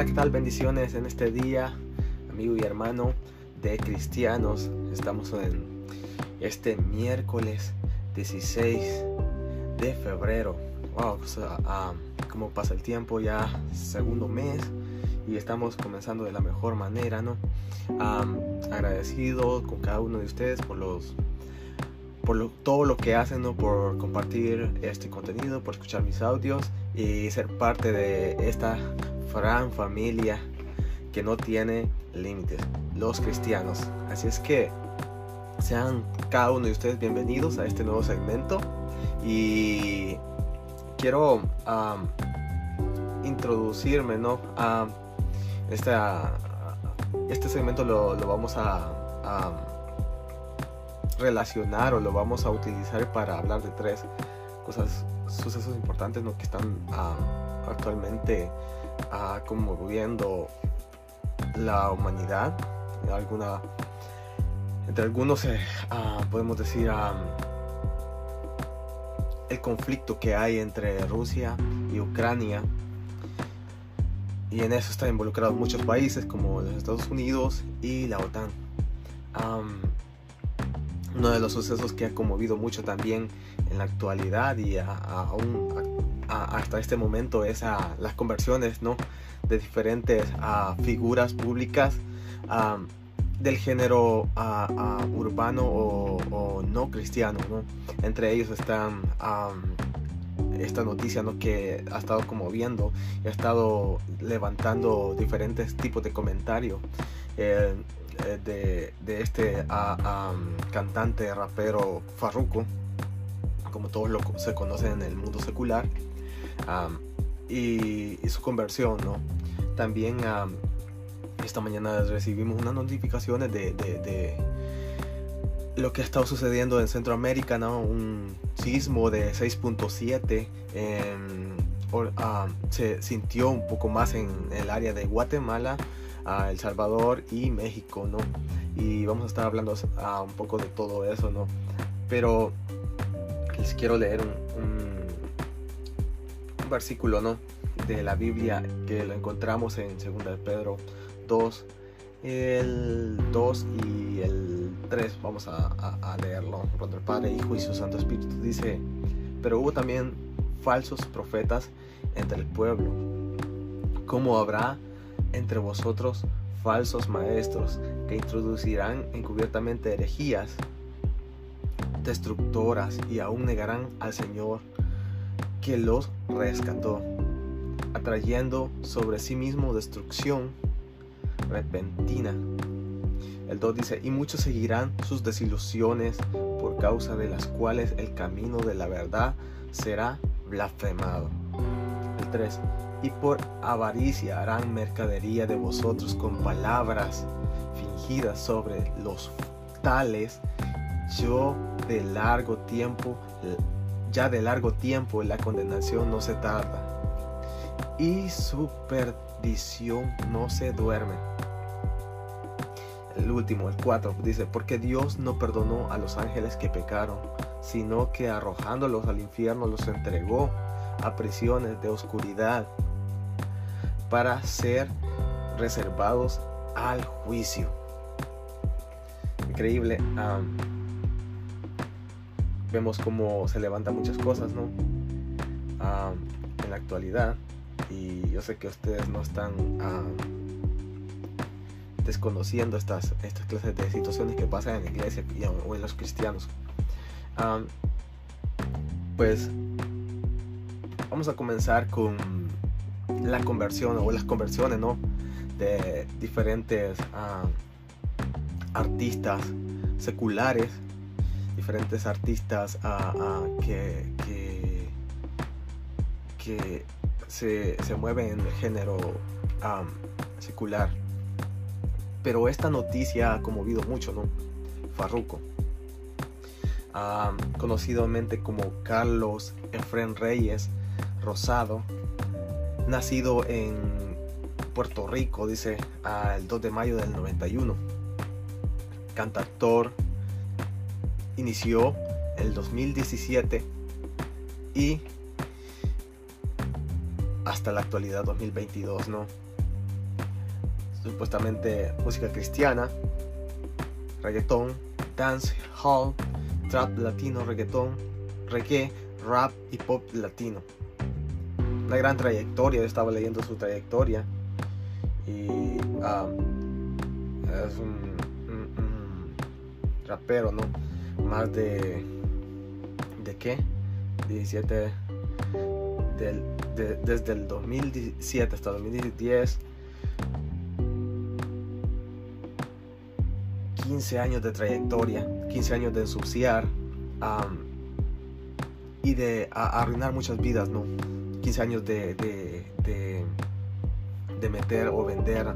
Hola, ¿qué tal? Bendiciones en este día, amigo y hermano de cristianos. Estamos en este miércoles 16 de febrero. Wow, cómo pasa el tiempo, ya segundo mes y estamos comenzando de la mejor manera, ¿no? agradecido con cada uno de ustedes por los por todo lo que hacen, ¿no? por compartir este contenido, por escuchar mis audios y ser parte de esta gran familia que no tiene límites, los cristianos. Así es que sean cada uno de ustedes bienvenidos a este nuevo segmento y quiero introducirme ¿no? a esta, este segmento lo, vamos a, relacionar o lo vamos a utilizar para hablar de tres cosas, sucesos importantes ¿no? que están actualmente conmoviendo la humanidad. Alguna, entre algunos eh, podemos decir el conflicto que hay entre Rusia y Ucrania. Y en eso están involucrados muchos países como los Estados Unidos y la OTAN. Uno de los sucesos que ha conmovido mucho también en la actualidad y aún hasta este momento es a las conversiones ¿no? de diferentes figuras públicas del género urbano o, no cristiano. ¿no? Entre ellos están esta noticia ¿no? que ha estado conmoviendo ha estado levantando diferentes tipos de comentarios. Eh, eh, de, este cantante rapero Farruko, como todos lo, se conocen en el mundo secular, y, su conversión, ¿no? También esta mañana recibimos unas notificaciones de, lo que ha estado sucediendo en Centroamérica, ¿no? Un sismo de 6.7 se sintió un poco más en el área de Guatemala, El Salvador y México, ¿no? Y vamos a estar hablando un poco de todo eso, ¿no? Pero les quiero leer un versículo, ¿no? De la Biblia que lo encontramos en 2 de Pedro 2, el 2 y el 3. Vamos a, leerlo. Cuando el Padre, Hijo y su Santo Espíritu dice, pero hubo también falsos profetas entre el pueblo. como habrá entre vosotros falsos maestros que introducirán encubiertamente herejías destructoras y aún negarán al Señor que los rescató, atrayendo sobre sí mismo destrucción repentina. El 2 dice, y muchos seguirán sus desilusiones por causa de las cuales el camino de la verdad será blasfemado. El 3, y por avaricia harán mercadería de vosotros con palabras fingidas sobre los tales, yo de largo tiempo ya de largo tiempo la condenación no se tarda y su perdición no se duerme. El último, el 4, dice, porque Dios no perdonó a los ángeles que pecaron, sino que arrojándolos al infierno los entregó a prisiones de oscuridad para ser reservados al juicio. Increíble vemos cómo se levantan muchas cosas, ¿no? en la actualidad. Y yo sé que ustedes no están desconociendo estas, estas clases de situaciones que pasan en la iglesia o en los cristianos. pues vamos a comenzar con la conversión o las conversiones, ¿no? De diferentes artistas seculares diferentes artistas que, que, se, se, mueven en el género secular. Pero esta noticia ha conmovido mucho, ¿no? Farruko. conocidamente como Carlos Efren Reyes Rosado, nacido en Puerto Rico, dice, el 2 de mayo del 91. Cantautor, inició el 2017 y hasta la actualidad 2022, ¿no? supuestamente música cristiana, reggaetón, dance, hall, trap latino, reggaetón, reggae, rap y pop latino. Una gran trayectoria, yo estaba leyendo su trayectoria y um, es un, rapero, ¿no? Más de... ¿De qué? 17... desde el 2017 hasta 2010 15 años de trayectoria, 15 años de ensuciar y de arruinar muchas vidas, ¿no? 15 años de, de, meter o vender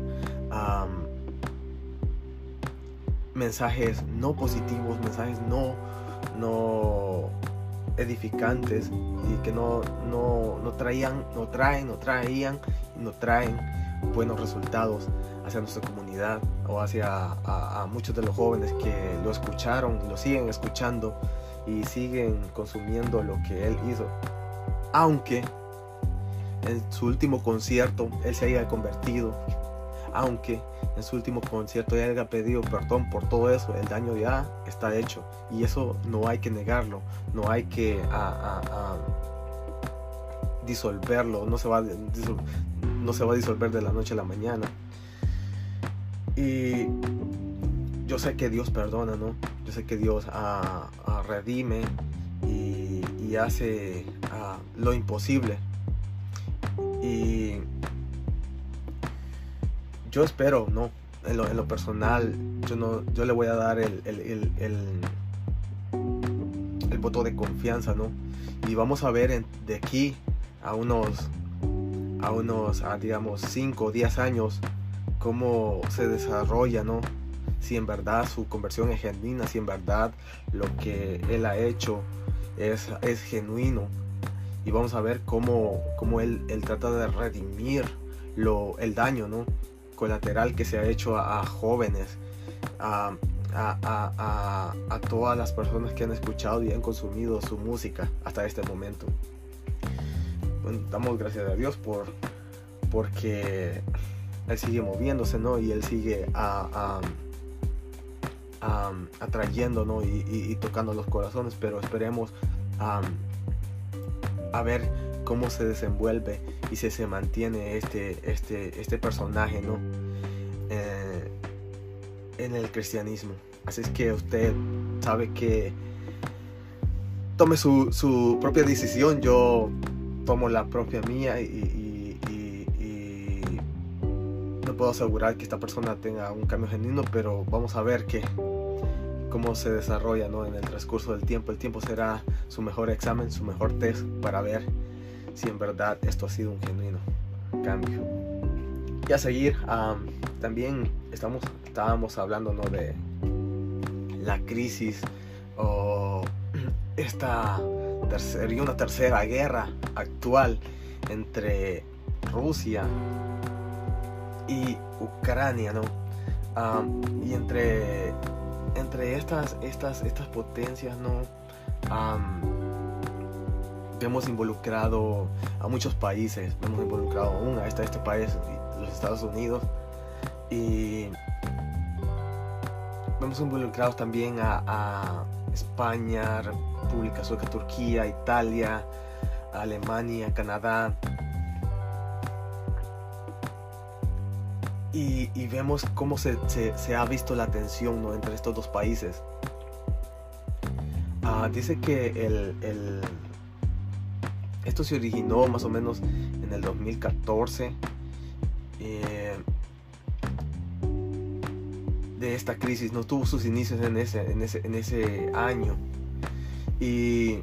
mensajes no positivos, mensajes no, no edificantes y que no, no, no traían, no traen, no traían no traen buenos resultados hacia nuestra comunidad o hacia a, muchos de los jóvenes que lo escucharon lo siguen escuchando y siguen consumiendo lo que él hizo. Aunque en su último concierto él se haya convertido, aunque en su último concierto ya haya pedido perdón por todo eso, el daño ya está hecho y eso no hay que negarlo, no hay que disolverlo, no se, va, no se va a disolver de la noche a la mañana. Y yo sé que Dios perdona, ¿no? Yo sé que Dios redime y, hace lo imposible. Y yo espero, ¿no? En lo, personal, yo, no, yo le voy a dar el, el, el, voto de confianza, ¿no? Y vamos a ver de aquí a unos, a unos, digamos, 5 o 10 años, cómo se desarrolla, ¿no? Si en verdad su conversión es genuina, si en verdad lo que él ha hecho es, es genuino. Y vamos a ver cómo, cómo él, trata de redimir lo, el daño ¿no? colateral que se ha hecho a, jóvenes, a, a, a, todas las personas que han escuchado y han consumido su música hasta este momento. damos gracias a Dios por porque él sigue moviéndose, ¿no? Y él sigue atrayendo, ¿no? Y, tocando los corazones, pero esperemos a ver cómo se desenvuelve y se mantiene este, este, este personaje, ¿no? Eh, en el cristianismo. Así es que usted sabe que tome su, su propia decisión, yo tomo la propia mía y puedo asegurar que esta persona tenga un cambio genuino, pero vamos a ver que, cómo se desarrolla ¿no? en el transcurso del tiempo. El tiempo será su mejor examen, su mejor test para ver si en verdad esto ha sido un genuino cambio. Y a seguir, también estamos, estábamos hablando ¿no? de la crisis o esta tercera y una tercera guerra actual entre Rusia y Ucrania, ¿no? y entre, entre estas, estas, estas potencias, ¿no? hemos involucrado a muchos países, hemos involucrado aún a este, país, los Estados Unidos, y hemos involucrado también a, a España, República Sueca, Turquía, Italia, Alemania, Canadá, y, vemos cómo se, ha visto la tensión ¿no? entre estos dos países. Ah, dice que el, esto se originó más o menos en el 2014 eh, de esta crisis, no tuvo sus inicios en ese, en ese, en ese año y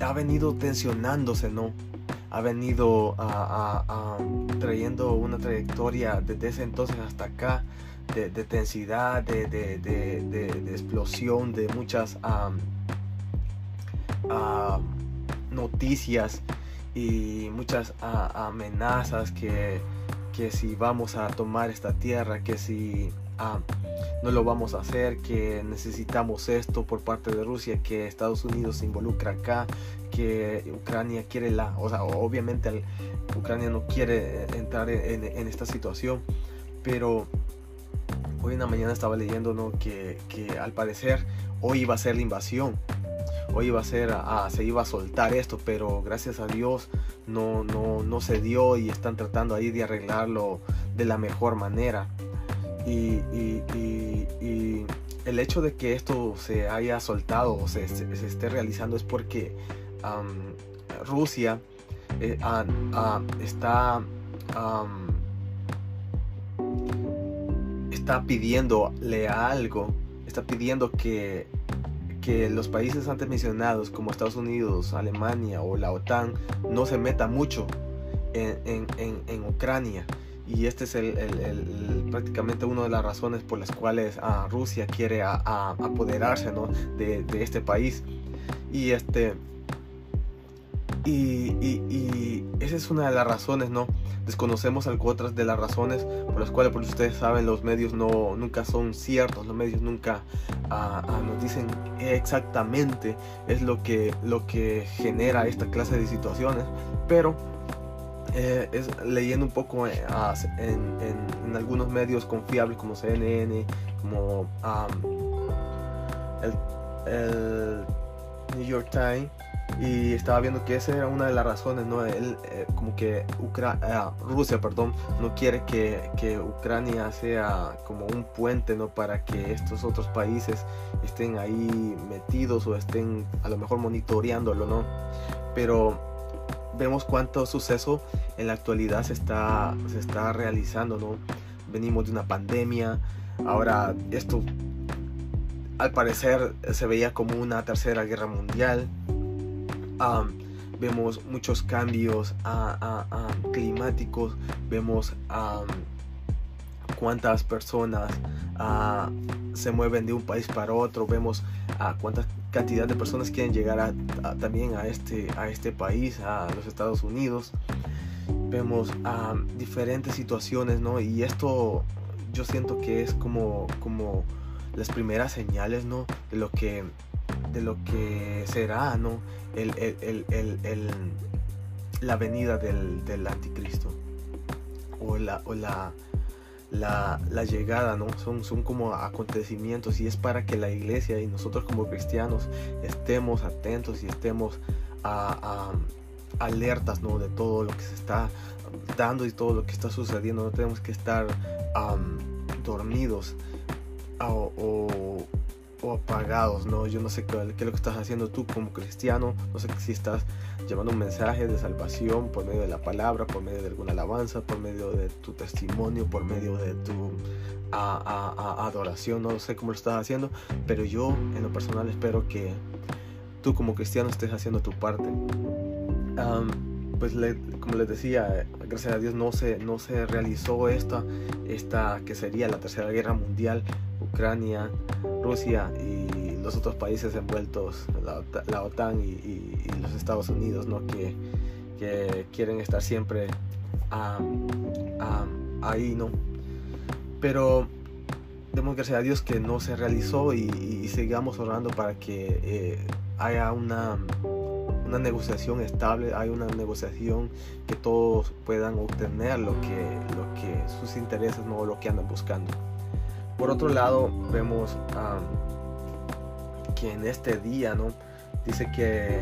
ha venido tensionándose, ¿no? Ha venido trayendo una trayectoria desde ese entonces hasta acá de, de densidad, de, de, explosión, de muchas noticias y muchas amenazas que, que, si vamos a tomar esta tierra, que si no lo vamos a hacer, que necesitamos esto por parte de Rusia, que Estados Unidos se involucra acá, que Ucrania quiere la, o sea, obviamente Ucrania no quiere entrar en, esta situación, pero hoy en la mañana estaba leyendo ¿no? que, que al parecer hoy iba a ser la invasión hoy iba a ser, se iba a soltar esto, pero gracias a Dios no, no, no se dio y están tratando ahí de arreglarlo de la mejor manera. Y, el hecho de que esto se haya soltado o se, esté realizando es porque Rusia eh, está, está pidiéndole algo, está pidiendo que que los países antes mencionados como Estados Unidos, Alemania o la OTAN no se meta mucho en, en, Ucrania. Y este es el, prácticamente una de las razones por las cuales ah, Rusia quiere apoderarse de, de, este país. Y este y, esa es una de las razones, ¿no? Desconocemos algo otras de las razones por las cuales, por ustedes saben, los medios no, nunca son ciertos, los medios nunca ah, ah, nos dicen exactamente es lo que, lo que genera esta clase de situaciones, pero eh, es leyendo un poco eh, en, algunos medios confiables como CNN, como el New York Times, y estaba viendo que esa era una de las razones, ¿no? Él, eh, como que ah, Rusia, perdón, no quiere que, que, Ucrania sea como un puente, ¿no? Para que estos otros países estén ahí metidos o estén a lo mejor monitoreándolo, ¿no? Pero vemos cuánto suceso en la actualidad se está, se está realizando, ¿no? Venimos de una pandemia, ahora esto al parecer se veía como una tercera guerra mundial vemos muchos cambios climáticos, vemos cuántas personas se mueven de un país para otro, vemos a cuánta cantidad de personas quieren llegar también a este, a este país, a los Estados Unidos. Vemos diferentes situaciones, ¿no? Y esto yo siento que es como, como las primeras señales, ¿no? De lo que de lo que será ¿no? el, la venida del, anticristo o la, o la, la, llegada, ¿no? Son, son como acontecimientos y es para que la iglesia y nosotros como cristianos estemos atentos y estemos alertas, ¿no? De todo lo que se está dando y todo lo que está sucediendo. No tenemos que estar dormidos o, o apagados, ¿no? Yo no sé qué, es lo que estás haciendo tú como cristiano, no sé si estás llevando un mensaje de salvación por medio de la palabra, por medio de alguna alabanza, por medio de tu testimonio, por medio de tu adoración, no sé cómo lo estás haciendo, pero yo en lo personal espero que tú como cristiano estés haciendo tu parte. pues como les decía, gracias a Dios no se, no se realizó esta, esta que sería la tercera guerra mundial, Ucrania, Rusia y los otros países envueltos, la, OTAN y, los Estados Unidos, ¿no? que, quieren estar siempre ahí, ¿no? Pero demos gracias a Dios que no se realizó y, sigamos orando para que eh, haya una, una negociación estable, hay una negociación que todos puedan obtener lo que, lo que sus intereses, no lo que andan buscando. Por otro lado, vemos que en este día, ¿no? Dice que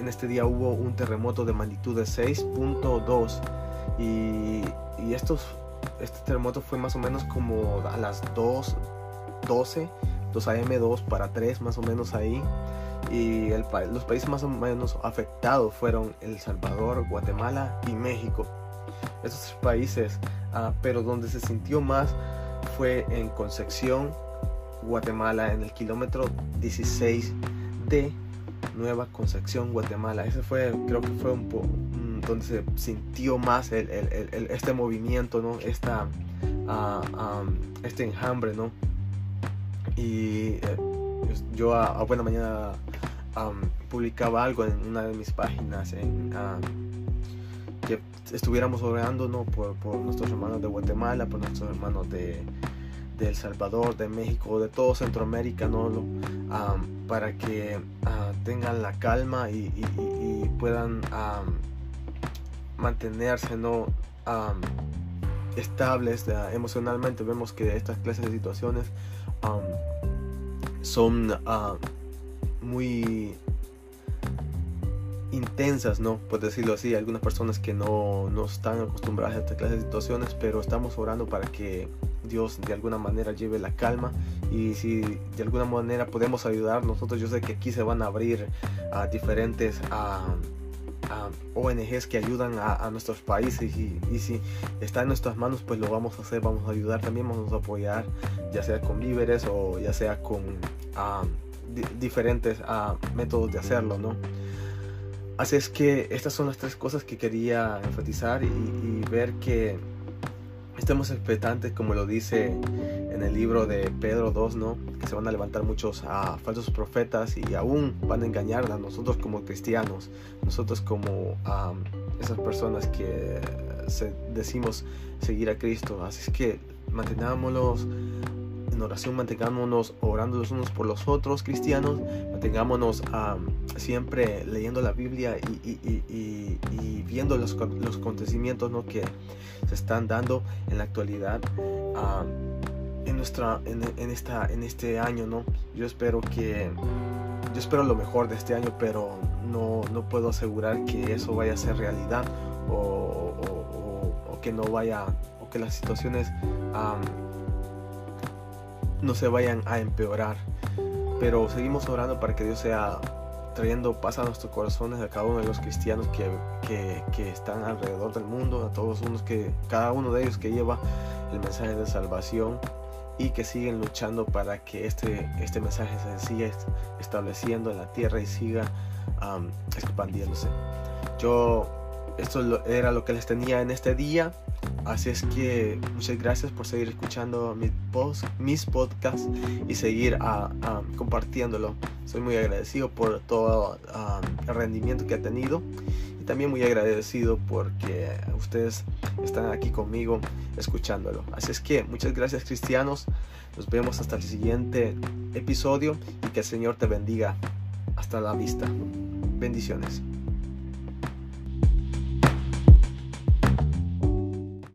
en este día hubo un terremoto de magnitud de 6.2 y, y estos, este terremoto fue más o menos como a las 2.12, 2 am, 2 para 3 más o menos ahí. Y el, los países más o menos afectados fueron El Salvador, Guatemala y México. Estos países Ah, pero donde se sintió más fue en Concepción, Guatemala, en el kilómetro 16 de Nueva Concepción, Guatemala. Ese fue, creo que fue un poco donde se sintió más este movimiento, ¿no? Esta, uh, este enjambre, ¿no? Y eh, yo a, buena mañana publicaba algo en una de mis páginas que estuviéramos orando por, nuestros hermanos de Guatemala, por nuestros hermanos de, de El Salvador, de México, de todo Centroamérica, ¿no? para que ah, tengan la calma y, puedan mantenerse ¿no? estables emocionalmente. Vemos que estas clases de situaciones son ah, muy intensas, ¿no? Por decirlo así, algunas personas que no, no están acostumbradas a esta clase de situaciones, pero estamos orando para que Dios de alguna manera lleve la calma y si de alguna manera podemos ayudar nosotros, yo sé que aquí se van a abrir a diferentes a, ONGs que ayudan a, nuestros países y, si está en nuestras manos pues lo vamos a hacer, vamos a ayudar también, vamos a apoyar ya sea con víveres o ya sea con diferentes métodos de hacerlo, ¿no? Así es que estas son las tres cosas que quería enfatizar y ver que estemos expectantes, como lo dice en el libro de Pedro 2, ¿no? Que se van a levantar muchos ah, falsos profetas y aún van a engañar a nosotros como cristianos, nosotros como esas personas que decimos seguir a Cristo. Así es que mantengámonos en oración, mantengámonos orando los unos por los otros cristianos, mantengámonos siempre leyendo la Biblia y, viendo los, los, acontecimientos ¿no? que se están dando en la actualidad. en nuestra en, esta en este año no yo espero que yo espero lo mejor de este año pero no, no puedo asegurar que eso vaya a ser realidad o, que no vaya o que las situaciones no se vayan a empeorar. Pero seguimos orando para que Dios sea trayendo paz a nuestros corazones a cada uno de los cristianos que, que, están alrededor del mundo, a todos unos que, cada uno de ellos que lleva el mensaje de salvación y que siguen luchando para que este, este mensaje se siga estableciendo en la tierra y siga expandiéndose. Yo, esto era lo que les tenía en este día. Así es que muchas gracias por seguir escuchando mis, mis podcasts y seguir uh, compartiéndolo. Soy muy agradecido por todo el rendimiento que ha tenido y también muy agradecido porque ustedes están aquí conmigo escuchándolo. Así es que muchas gracias cristianos. Nos vemos hasta el siguiente episodio y que el Señor te bendiga. Hasta la vista. Bendiciones.